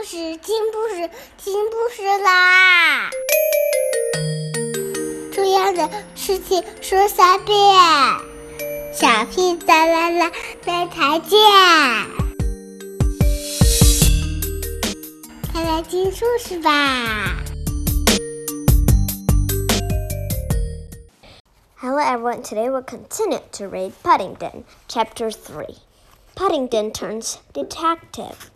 故事听故事听故事啦！重要的事情说三遍，小屁哒啦啦，明天见！快来听故事吧！Hello everyone, today we'll continue to read Paddington, Chapter 3. Paddington turns detective.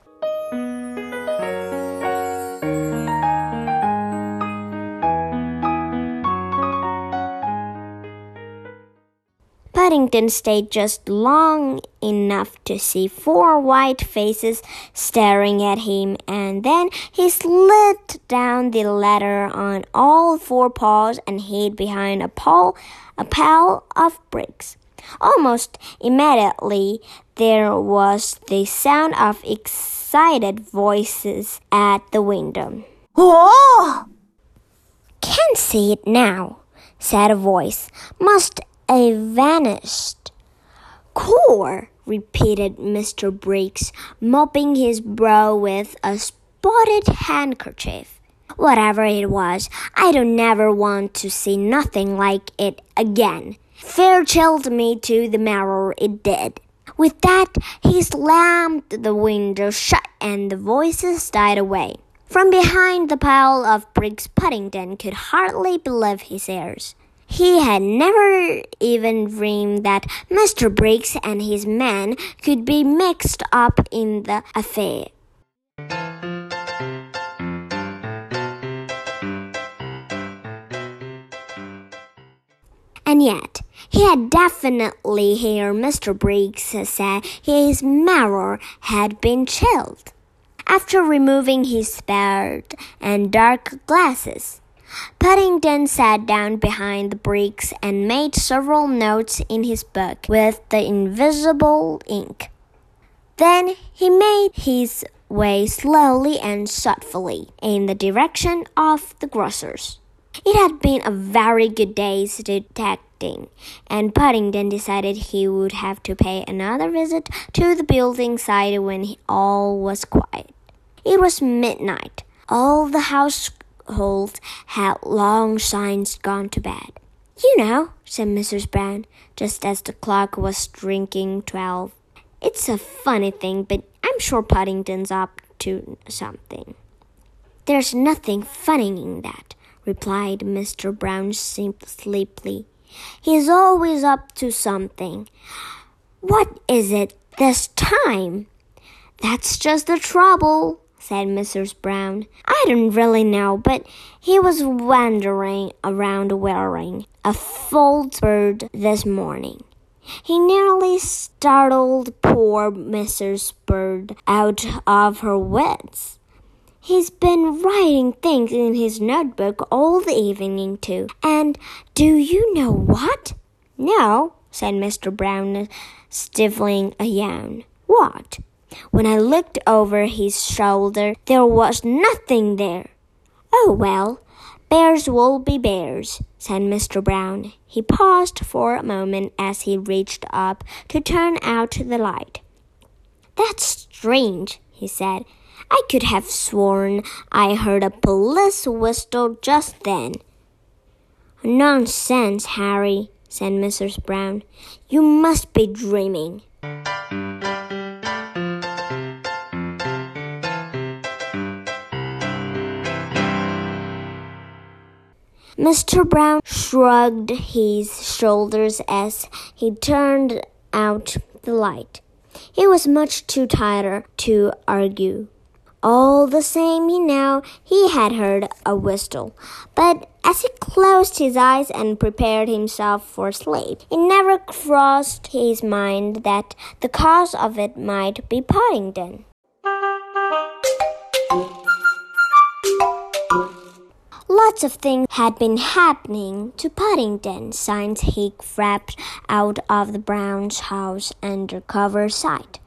Paddington stayed just long enough to see four white faces staring at him, and then he slid down the ladder on all four paws and hid behind a pile, a pile of bricks. Almost immediately, there was the sound of excited voices at the window. Oh! Can't see it now, said a voice. Must a vanished. Core, repeated Mr. Briggs, mopping his brow with a spotted handkerchief. Whatever it was, I don't never want to see nothing like it again. Fair chilled me to the marrow, it did. With that, he slammed the window shut and the voices died away. From behind the pile of bricks, Paddington could hardly believe his ears. He had never even dreamed that Mr. Briggs and his men could be mixed up in the affair. And yet, he had definitely heard Mr. Briggs say his marrow had been chilled. After removing his spare and dark glasses, Paddington sat down behind the bricks and made several notes in his book with the invisible ink. Then he made his way slowly and thoughtfully in the direction of the grocer's. It had been a very good day's detecting, and Paddington decided he would have to pay another visit to the building site when all was quiet. It was midnight. All the house household had long since gone to bed. You know, said Mrs. Brown, just as the clock was striking twelve. It's a funny thing, but I'm sure Paddington's up to something. There's nothing funny in that, replied Mr. Brown sleepily. He's always up to something. What is it this time? That's just the trouble, said Mrs. Brown. I don't really know, but he was wandering around wearing a false bird this morning. He nearly startled poor Mrs. Bird out of her wits. He's been writing things in his notebook all the evening, too. And do you know what? No, said Mr. Brown, stifling a yawn. What? When I looked over his shoulder, there was nothing there. Oh, well, bears will be bears, said Mr. Brown. He paused for a moment as he reached up to turn out the light. That's strange, he said. I could have sworn I heard a police whistle just then. Nonsense, Harry, said Mrs. Brown. You must be dreaming. Mr. Brown shrugged his shoulders as he turned out the light. He was much too tired to argue. All the same, he now he had heard a whistle, but as he closed his eyes and prepared himself for sleep, it never crossed his mind that the cause of it might be Paddington. Lots of things had been happening to Paddington since he crept out of the Brown's house under cover sight.